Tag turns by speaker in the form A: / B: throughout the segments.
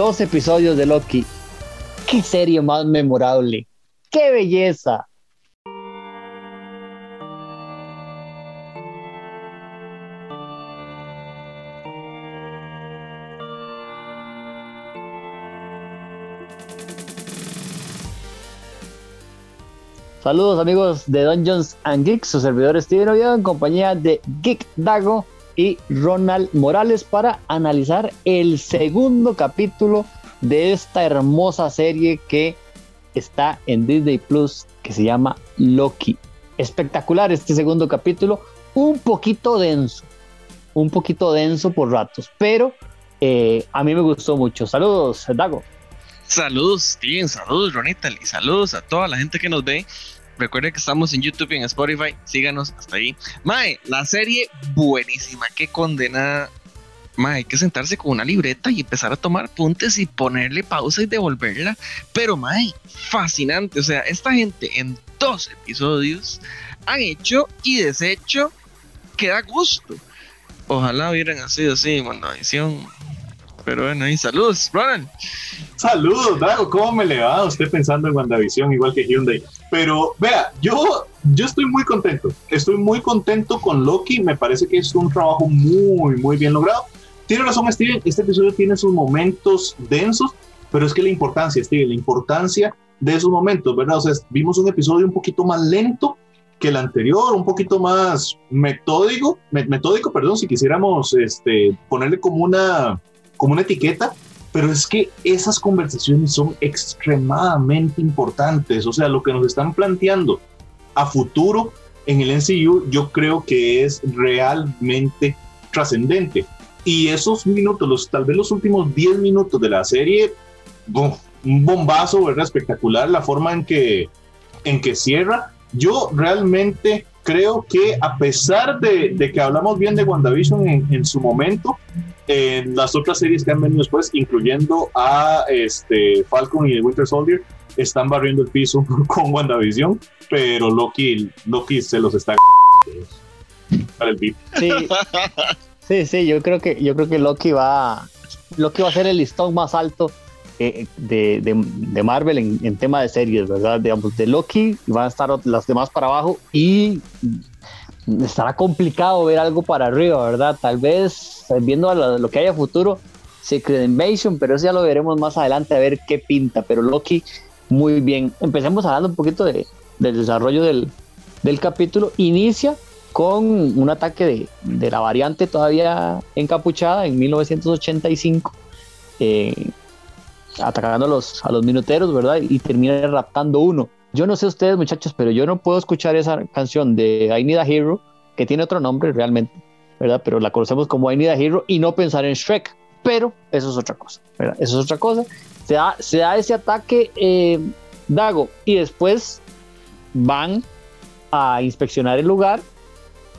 A: Dos episodios de Loki. ¡Qué serie más memorable! ¡Qué belleza! Saludos amigos de Dungeons and Geeks, su servidor Steven Oviedo en compañía de Geek Dago y Ronald Morales para analizar el segundo capítulo de esta hermosa serie que está en Disney Plus que se llama Loki. Espectacular este segundo capítulo, un poquito denso, un poquito denso por ratos, pero eh, a mí me gustó mucho. Saludos, Dago.
B: Saludos, Steven, saludos, Ronita, y saludos a toda la gente que nos ve. Recuerden que estamos en YouTube y en Spotify. Síganos hasta ahí. Mae, la serie buenísima. Qué condenada. Mae, hay que sentarse con una libreta y empezar a tomar puntes y ponerle pausa y devolverla. Pero, Mae, fascinante. O sea, esta gente en dos episodios han hecho y deshecho que da gusto. Ojalá hubieran sido así, edición pero bueno, y saludos, Ronan.
C: Saludos, Dago, ¿cómo me le va? Usted pensando en WandaVision igual que Hyundai. Pero vea, yo, yo estoy muy contento. Estoy muy contento con Loki. Me parece que es un trabajo muy, muy bien logrado. Tiene razón, Steven. Este episodio tiene sus momentos densos, pero es que la importancia, Steven, la importancia de esos momentos, ¿verdad? O sea, vimos un episodio un poquito más lento que el anterior, un poquito más metódico, metódico, perdón, si quisiéramos este, ponerle como una como una etiqueta, pero es que esas conversaciones son extremadamente importantes. O sea, lo que nos están planteando a futuro en el NCU, yo creo que es realmente trascendente. Y esos minutos, los, tal vez los últimos 10 minutos de la serie, un bombazo, ¿verdad? Espectacular la forma en que, en que cierra. Yo realmente creo que a pesar de, que hablamos bien de WandaVision en, su momento, en las otras series que han venido después, incluyendo a este, Falcon y Winter Soldier, están barriendo el piso con WandaVision, pero Loki, Loki se los está para el beat.
A: Sí, sí, sí, yo creo que, yo creo que Loki va, Loki va a ser el listón más alto eh, de, de, Marvel en, en, tema de series, ¿verdad? Digamos, de Loki van a estar las demás para abajo y estará complicado ver algo para arriba, ¿verdad? Tal vez eh, viendo lo, que hay a futuro, Secret Invasion, pero eso ya lo veremos más adelante a ver qué pinta. Pero Loki, muy bien. Empecemos hablando un poquito de, del desarrollo del, del, capítulo. Inicia con un ataque de, de, la variante todavía encapuchada en 1985. Eh, atacando a los, a los minuteros, ¿verdad? Y termina raptando uno. Yo no sé ustedes, muchachos, pero yo no puedo escuchar esa canción de I Need a Hero, que tiene otro nombre realmente, ¿verdad? Pero la conocemos como I Need a Hero y no pensar en Shrek. Pero eso es otra cosa, ¿verdad? Eso es otra cosa. Se da, se da ese ataque eh, Dago y después van a inspeccionar el lugar.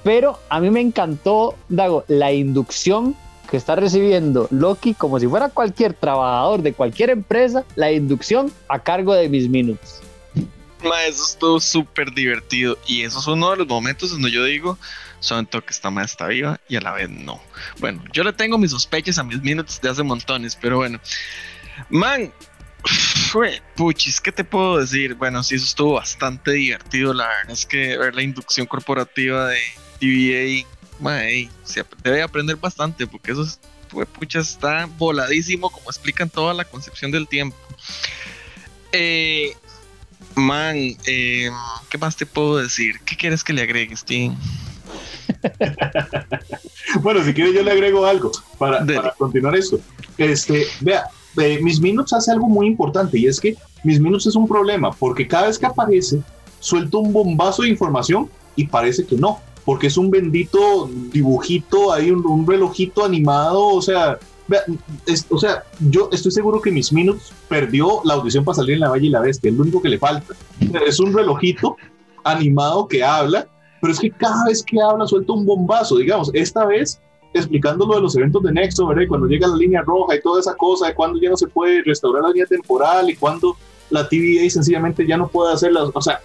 A: Pero a mí me encantó, Dago, la inducción que está recibiendo Loki como si fuera cualquier trabajador de cualquier empresa, la inducción a cargo de mis minutos.
B: eso estuvo súper divertido y eso es uno de los momentos donde yo digo, siento que esta más está viva y a la vez no. Bueno, yo le tengo mis sospechas a mis minutos de hace montones, pero bueno. Man, puchis, ¿qué te puedo decir? Bueno, sí, eso estuvo bastante divertido. La verdad es que ver la inducción corporativa de TVA se debe aprender bastante porque eso pucha, está voladísimo como explican toda la concepción del tiempo. Eh, man, eh, ¿qué más te puedo decir? ¿Qué quieres que le agregues, Tim?
C: bueno, si quieres yo le agrego algo para, continuar esto. Este, vea, eh, Mis Minutes hace algo muy importante y es que Mis Minutes es un problema porque cada vez que aparece suelta un bombazo de información y parece que no porque es un bendito dibujito, hay un, relojito animado, o sea, o sea, yo estoy seguro que Miss Minutes perdió la audición para salir en La Valle y la Bestia, es lo único que le falta. Es un relojito animado que habla, pero es que cada vez que habla suelta un bombazo, digamos, esta vez explicando lo de los eventos de Nexo, ¿verdad? cuando llega la línea roja y toda esa cosa, de cuando ya no se puede restaurar la línea temporal y cuando la TVA sencillamente ya no puede hacerla, o sea,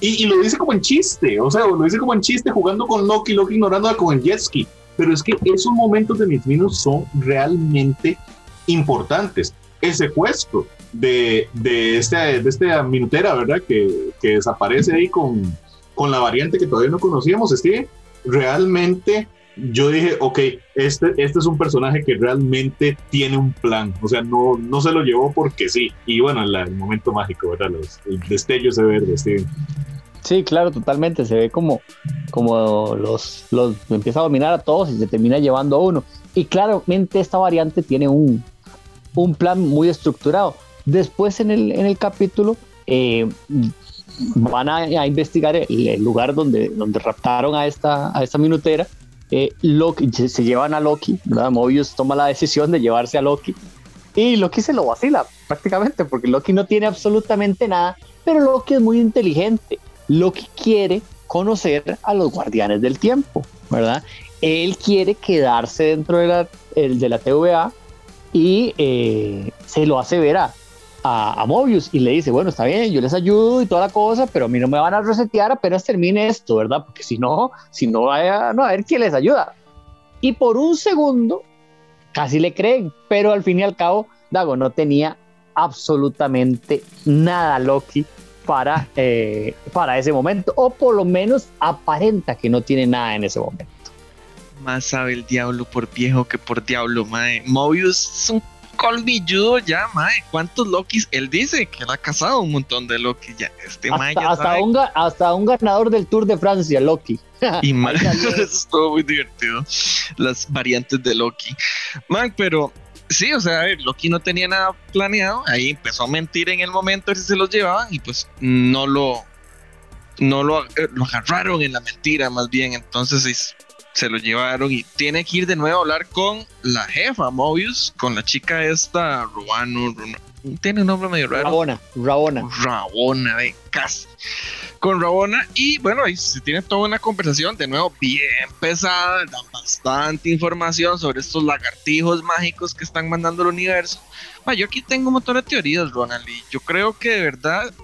C: y, lo dice como en chiste, o sea, lo dice como en chiste jugando con Loki, Loki ignorando con el. Pero es que esos momentos de mis minos son realmente importantes. El secuestro de, de, este, de esta minutera, ¿verdad? Que, que desaparece ahí con, con la variante que todavía no conocíamos, Steve, realmente yo dije, ok, este, este es un personaje que realmente tiene un plan, o sea, no, no se lo llevó porque sí. Y bueno, el momento mágico, ¿verdad? Los, el destello ese verde, Steve.
A: Sí, claro, totalmente. Se ve como, como los, los empieza a dominar a todos y se termina llevando a uno. Y claramente esta variante tiene un, un plan muy estructurado. Después en el, en el capítulo eh, van a, investigar el, lugar donde, donde raptaron a esta, a esta minutera. Eh, Loki, se llevan a Loki, ¿verdad? Mobius toma la decisión de llevarse a Loki y Loki se lo vacila prácticamente porque Loki no tiene absolutamente nada, pero Loki es muy inteligente. Loki quiere conocer a los guardianes del tiempo, ¿verdad? Él quiere quedarse dentro de la, de la TVA y eh, se lo hace ver a, a, Mobius y le dice, bueno, está bien, yo les ayudo y toda la cosa, pero a mí no me van a resetear apenas termine esto, ¿verdad? Porque si no, si no, vaya, no, a ver quién les ayuda. Y por un segundo, casi le creen, pero al fin y al cabo, Dago no tenía absolutamente nada Loki para, eh, para ese momento, o por lo menos aparenta que no tiene nada en ese momento.
B: Más sabe el diablo por viejo que por diablo, mae. Mobius es un colmilludo ya, mae. ¿Cuántos Lokis? Él dice que él ha cazado un montón de Loki ya. Este
A: hasta, hasta, un, hasta un ganador del Tour de Francia, Loki.
B: Y man, eso estuvo muy divertido. Las variantes de Loki. Man, pero sí, o sea, a ver, Loki no tenía nada planeado. Ahí empezó a mentir en el momento si se los llevaban y pues no lo. No lo, eh, lo agarraron en la mentira, más bien. Entonces se lo llevaron y tiene que ir de nuevo a hablar con la jefa Mobius, con la chica esta, Ruano, tiene un nombre medio raro.
A: Rabona, Rabona.
B: Rabona, de casi. Con Rabona y bueno, ahí se tiene toda una conversación de nuevo bien pesada, dan bastante información sobre estos lagartijos mágicos que están mandando al universo. yo aquí tengo un montón de teorías, Ronald, y yo creo que de verdad,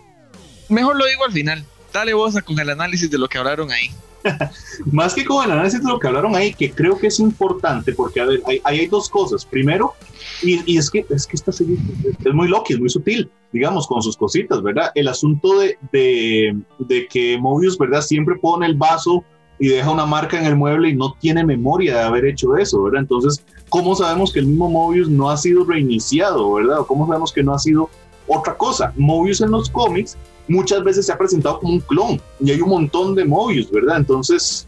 B: mejor lo digo al final. Dale vos a con el análisis de lo que hablaron ahí.
C: Más que con el análisis de lo que hablaron ahí, que creo que es importante, porque a ver, ahí hay, dos cosas. Primero, y, es que es que esta serie es muy loca, es muy sutil, digamos, con sus cositas, ¿verdad? El asunto de, de, de que Mobius, ¿verdad? Siempre pone el vaso y deja una marca en el mueble y no tiene memoria de haber hecho eso, ¿verdad? Entonces, ¿cómo sabemos que el mismo Mobius no ha sido reiniciado, ¿verdad? ¿O cómo sabemos que no ha sido otra cosa? Mobius en los cómics muchas veces se ha presentado como un clon y hay un montón de Mobius, ¿verdad? Entonces,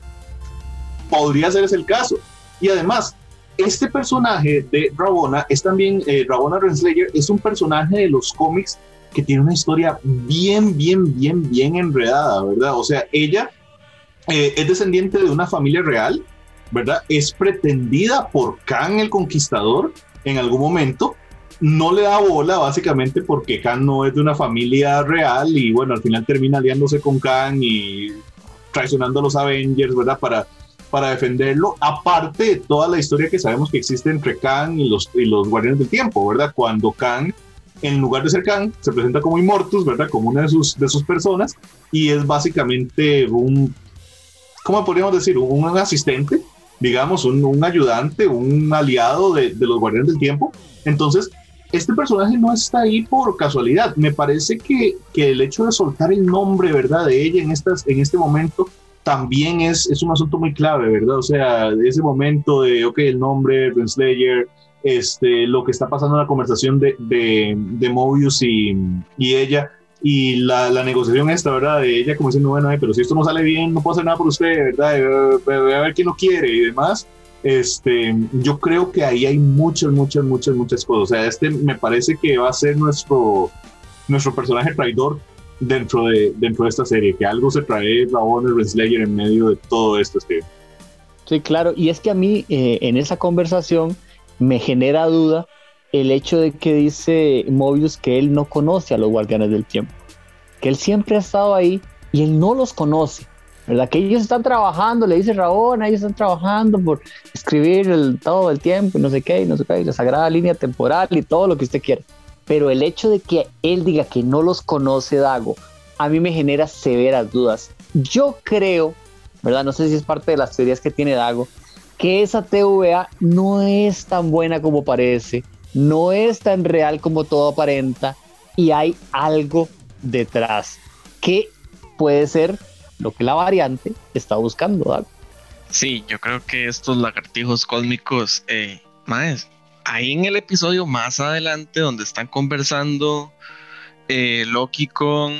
C: podría ser ese el caso. Y además, este personaje de Rabona es también, eh, Rabona Renslayer es un personaje de los cómics que tiene una historia bien, bien, bien, bien enredada, ¿verdad? O sea, ella eh, es descendiente de una familia real, ¿verdad? Es pretendida por Khan el Conquistador en algún momento no le da bola básicamente porque Khan no es de una familia real y bueno, al final termina aliándose con Khan y traicionando a los Avengers, ¿verdad? Para, para defenderlo, aparte de toda la historia que sabemos que existe entre Khan y los, y los Guardianes del Tiempo, ¿verdad? Cuando Khan, en lugar de ser Khan, se presenta como Immortus, ¿verdad? Como una de sus, de sus personas y es básicamente un, ¿cómo podríamos decir? Un, asistente, digamos, un, un, ayudante, un aliado de, de los Guardianes del Tiempo. Entonces, este personaje no está ahí por casualidad. Me parece que, que, el hecho de soltar el nombre, ¿verdad? De ella en, estas, en este momento también es, es un asunto muy clave, ¿verdad? O sea, ese momento de, ok, el nombre, Renslayer, este, lo que está pasando en la conversación de, de, de Mobius y, y, ella, y la, la, negociación esta, ¿verdad? De ella como diciendo, bueno, pero si esto no sale bien, no puedo hacer nada por usted, ¿verdad? Voy a ver quién lo quiere y demás este, yo creo que ahí hay muchas, muchas, muchas, muchas cosas. O sea, este me parece que va a ser nuestro, nuestro personaje traidor dentro de, dentro de esta serie, que algo se trae Rabon Renslayer en medio de todo esto, Steve.
A: Sí, claro, y es que a mí eh, en esa conversación me genera duda el hecho de que dice Mobius que él no conoce a los guardianes del tiempo, que él siempre ha estado ahí y él no los conoce. ¿Verdad? Que ellos están trabajando, le dice Rabona, ellos están trabajando por escribir el, todo el tiempo y no sé qué, y no sé qué, y la sagrada línea temporal y todo lo que usted quiera. Pero el hecho de que él diga que no los conoce Dago, a mí me genera severas dudas. Yo creo, ¿verdad? No sé si es parte de las teorías que tiene Dago, que esa TVA no es tan buena como parece. no es tan real como todo aparenta y hay algo detrás que puede ser lo que la variante está buscando.
B: Sí, yo creo que estos lagartijos cósmicos, eh, ahí en el episodio más adelante donde están conversando eh, Loki con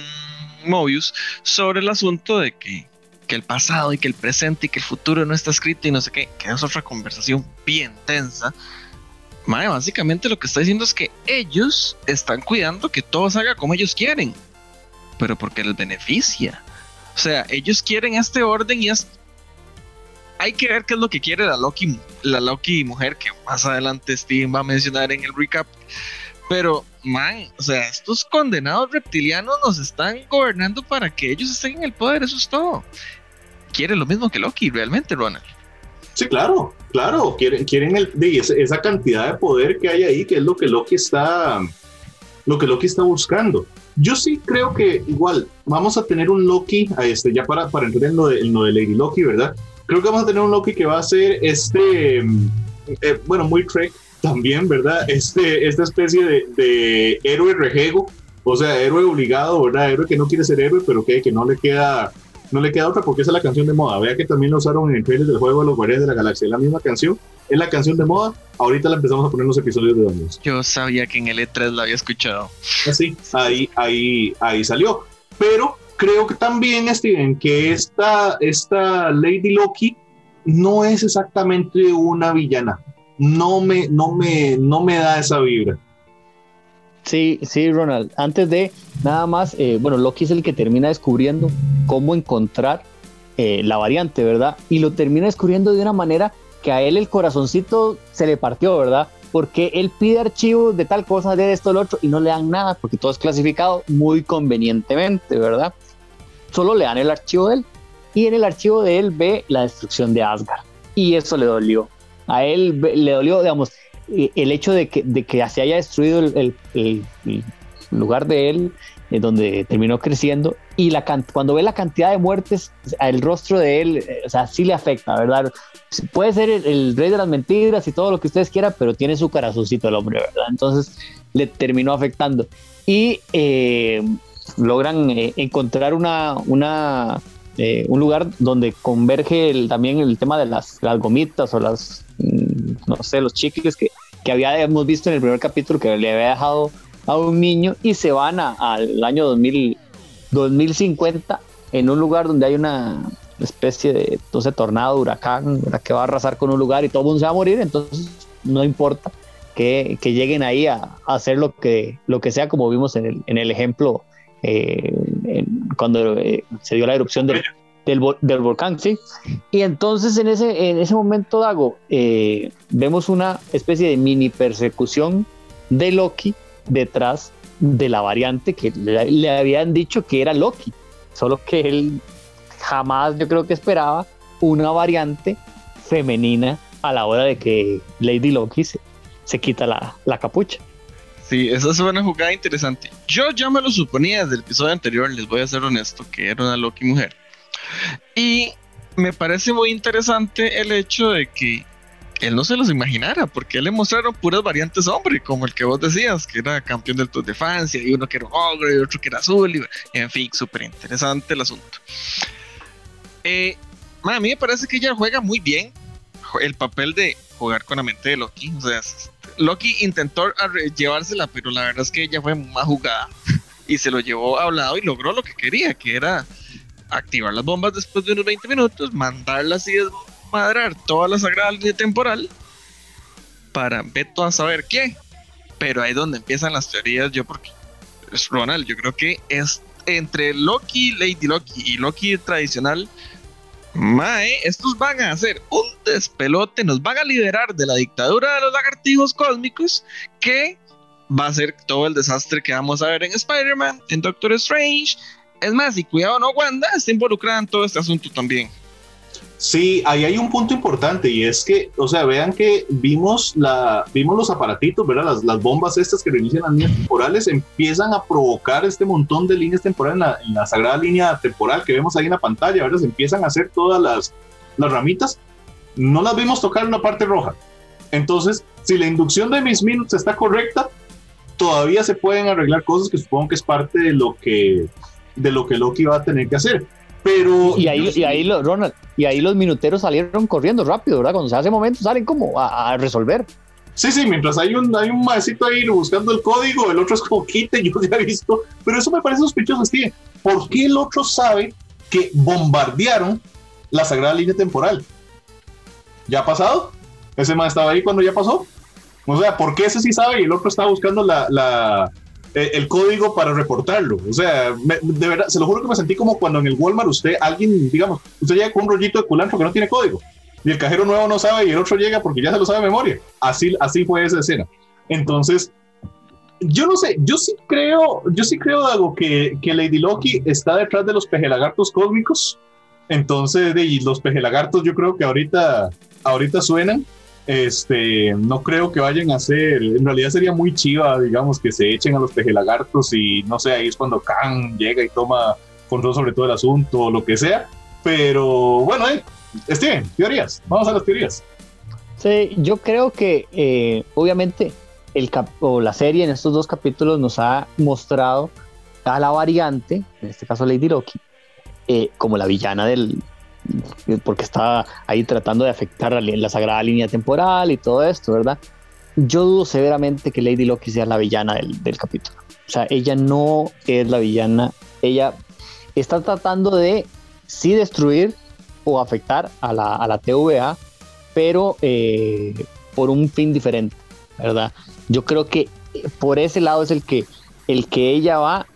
B: Mobius sobre el asunto de que, que, el pasado y que el presente y que el futuro no está escrito y no sé qué, que es otra conversación bien tensa. Mae, básicamente lo que está diciendo es que ellos están cuidando que todo salga como ellos quieren, pero porque les beneficia. O sea, ellos quieren este orden y es. Hay que ver qué es lo que quiere la Loki, la Loki mujer, que más adelante Steven va a mencionar en el recap. Pero, man, o sea, estos condenados reptilianos nos están gobernando para que ellos estén en el poder, eso es todo. Quiere lo mismo que Loki, realmente, Ronald.
C: Sí, claro, claro, quieren, quieren el, esa cantidad de poder que hay ahí, que es lo que Loki está, lo que Loki está buscando. Yo sí creo que igual vamos a tener un Loki, este, ya para, para entrar en lo, de, lo de Lady Loki, ¿verdad? Creo que vamos a tener un Loki que va a ser este, eh, bueno, muy Trek también, ¿verdad? Este, esta especie de, de héroe rejego, o sea, héroe obligado, ¿verdad? Héroe que no quiere ser héroe, pero que, que no le queda no le queda otra porque esa es la canción de moda. Vea que también lo usaron en el trailer del juego de los Guardianes de la Galaxia. Es la misma canción, es la canción de moda. Ahorita la empezamos a poner en los episodios de Dominus.
B: Yo sabía que en el E3 la había escuchado.
C: Así, ahí, ahí, ahí salió. Pero creo que también, Steven, que esta, esta Lady Loki no es exactamente una villana. No me, no me, no me da esa vibra.
A: Sí, sí, Ronald. Antes de nada más, eh, bueno, Loki es el que termina descubriendo cómo encontrar eh, la variante, ¿verdad? Y lo termina descubriendo de una manera que a él el corazoncito se le partió, ¿verdad? Porque él pide archivos de tal cosa, de esto, lo otro, y no le dan nada, porque todo es clasificado muy convenientemente, ¿verdad? Solo le dan el archivo de él. Y en el archivo de él ve la destrucción de Asgard. Y eso le dolió. A él le dolió, digamos, el hecho de que, de que se haya destruido el, lugar de él, eh, donde terminó creciendo, y la cuando ve la cantidad de muertes, el rostro de él, eh, o sea, sí le afecta, ¿verdad? Puede ser el, rey de las mentiras y todo lo que ustedes quieran, pero tiene su corazoncito el hombre, ¿verdad? Entonces le terminó afectando. Y eh, logran encontrar una, una un lugar donde converge también el tema de las, las gomitas o las no sé, los chicles que, que habíamos visto en el primer capítulo que le había dejado a un niño y se van al año 2000, 2050 en un lugar donde hay una especie de entonces, tornado, huracán, que va a arrasar con un lugar y todo el mundo se va a morir, entonces no importa que, lleguen ahí a, hacer lo que, lo que sea, como vimos en el, ejemplo eh, cuando eh, se dio la erupción del, del, volcán, ¿sí? Y entonces en ese, en ese momento, Dago, eh, vemos una especie de mini persecución de Loki detrás de la variante que le, habían dicho que era Loki, solo que él jamás yo creo que esperaba una variante femenina a la hora de que Lady Loki se, se quita la, la capucha.
B: Sí, esa es una jugada interesante. Yo ya me lo suponía desde el episodio anterior, les voy a ser honesto, que era una Loki mujer. Y me parece muy interesante el hecho de que él no se los imaginara, porque él le mostraron puras variantes hombre, como el que vos decías, que era campeón del Tour de Francia, y uno que era un ogro, y otro que era azul, y, en fin, súper interesante el asunto. Eh, a mí me parece que ella juega muy bien el papel de jugar con la mente de Loki. O sea, Loki intentó llevársela, pero la verdad es que ella fue más jugada y se lo llevó a un lado y logró lo que quería, que era activar las bombas después de unos 20 minutos, mandarlas y desmadrar toda la sagrada línea temporal para Beto a saber qué. Pero ahí es donde empiezan las teorías, yo porque es Ronald, yo creo que es entre Loki, Lady Loki y Loki tradicional, Mae, estos van a hacer un despelote, nos van a liberar de la dictadura de los lagartijos cósmicos que va a ser todo el desastre que vamos a ver en Spider-Man, en Doctor Strange, es más, y cuidado, no, Wanda está involucrada en todo este asunto también.
C: Sí, ahí hay un punto importante y es que, o sea, vean que vimos, la, vimos los aparatitos, ¿verdad? Las, las bombas estas que reinician las líneas temporales empiezan a provocar este montón de líneas temporales en la, sagrada línea temporal que vemos ahí en la pantalla, ¿verdad? Se empiezan a hacer todas las, las ramitas. No las vimos tocar en la parte roja. Entonces, si la inducción de mis minutes está correcta, todavía se pueden arreglar cosas que supongo que es parte de lo que, de lo que Loki va a tener que hacer. Pero
A: y ahí, y ahí Ronald, y ahí los minuteros salieron corriendo rápido, ¿verdad? Cuando se hace momento salen como a, resolver.
C: Sí, sí, mientras hay un, hay un maecito ahí buscando el código, el otro es como quite, yo ya he visto, pero eso me parece sospechoso, Steve. ¿Por qué el otro sabe que bombardearon la sagrada línea temporal? ¿Ya ha pasado? ¿Ese man estaba ahí cuando ya pasó? O sea, ¿por qué ese sí sabe y el otro está buscando la, eh, el código para reportarlo? O sea, de verdad, se lo juro que me sentí como cuando en el Walmart usted, alguien, digamos, usted llega con un rollito de culantro que no tiene código y el cajero nuevo no sabe y el otro llega porque ya se lo sabe de memoria. Así, así fue esa escena. Entonces, yo no sé, yo sí creo, yo sí creo, algo que, que Lady Loki está detrás de los pejelagartos cósmicos. Entonces, de, los pejelagartos yo creo que ahorita, ahorita suenan este, no creo que vayan a hacer, en realidad sería muy chiva, digamos, que se echen a los pejelagartos y no sé, ahí es cuando Khan llega y toma control sobre todo el asunto o lo que sea, pero bueno, eh, Steven, teorías, vamos a las teorías.
A: Sí, yo creo que eh, obviamente el o la serie en estos dos capítulos nos ha mostrado a la variante, en este caso Lady Loki, eh, como la villana del, porque está ahí tratando de afectar la, sagrada línea temporal y todo esto, ¿verdad? Yo dudo severamente que Lady Loki sea la villana del, del capítulo. O sea, ella no es la villana, ella está tratando de sí destruir o afectar a la, a la TVA, pero eh, por un fin diferente, ¿verdad? Yo creo que por ese lado es el que, el que ella va,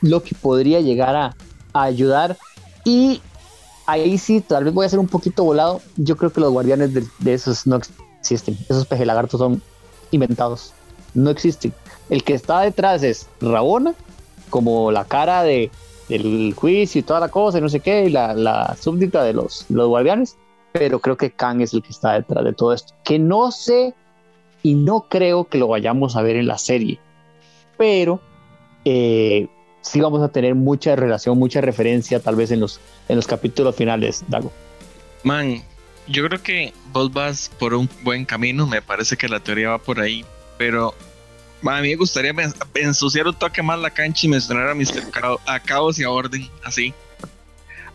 A: lo que podría llegar a, a ayudar y ahí sí, tal vez voy a ser un poquito volado. Yo creo que los guardianes de, esos no existen. Esos pejelagartos son inventados. No existen. El que está detrás es Rabona, como la cara de, del juicio y toda la cosa, y no sé qué, y la, súbdita de los, guardianes. Pero creo que Kang es el que está detrás de todo esto. Que no sé y no creo que lo vayamos a ver en la serie. Pero eh, sí vamos a tener mucha relación, mucha referencia tal vez en los, en los capítulos finales, Dago.
B: Man, yo creo que vos vas por un buen camino, me parece que la teoría va por ahí, pero a mí me gustaría ensuciar un toque más la cancha y mencionar a Mr. Caos, a Caos y a Orden, así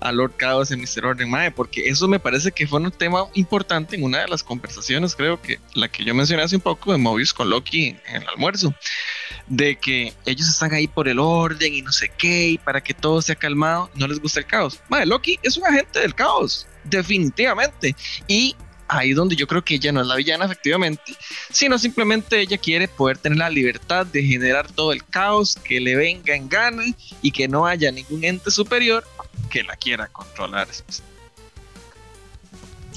B: a Lord Chaos y Mr. Orden Mae, porque eso me parece que fue un tema importante en una de las conversaciones, creo que la que yo mencioné hace un poco de Mobius con Loki en, el almuerzo, de que ellos están ahí por el orden y no sé qué, y para que todo sea calmado, no les gusta el caos. Mae, Loki es un agente del caos, definitivamente, y ahí donde yo creo que ella no es la villana efectivamente, sino simplemente ella quiere poder tener la libertad de generar todo el caos que le venga en gana y que no haya ningún ente superior que la quiera controlar.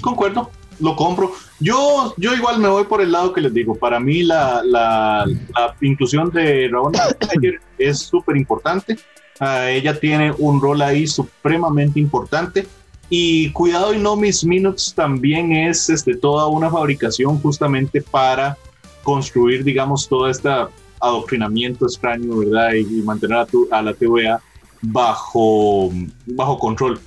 C: Concuerdo, lo compro. Yo, yo igual me voy por el lado que les digo. Para mí la, la, inclusión de Raúl es súper importante. Ah, ella tiene un rol ahí supremamente importante. Y cuidado y no mis minutes también es este, toda una fabricación justamente para construir, digamos, todo este adoctrinamiento extraño, ¿verdad? Y, mantener a, a la TVA bajo, bajo control.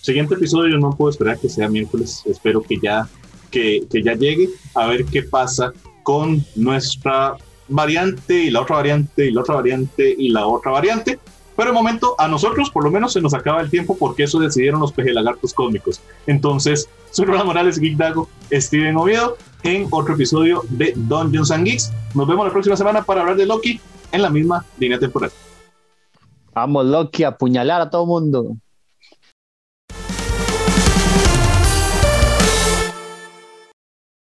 C: Siguiente episodio no puedo esperar que sea miércoles, espero que ya, que, que ya llegue a ver qué pasa con nuestra variante y la otra variante y la otra variante y la otra variante. Pero de momento, a nosotros por lo menos se nos acaba el tiempo porque eso decidieron los pejelagartos cósmicos. Entonces, soy Ronald Morales, Geek Dago, Steven Oviedo, en otro episodio de Dungeons and Geeks. Nos vemos la próxima semana para hablar de Loki en la misma línea temporal.
A: Vamos, Loki, a apuñalar a todo mundo.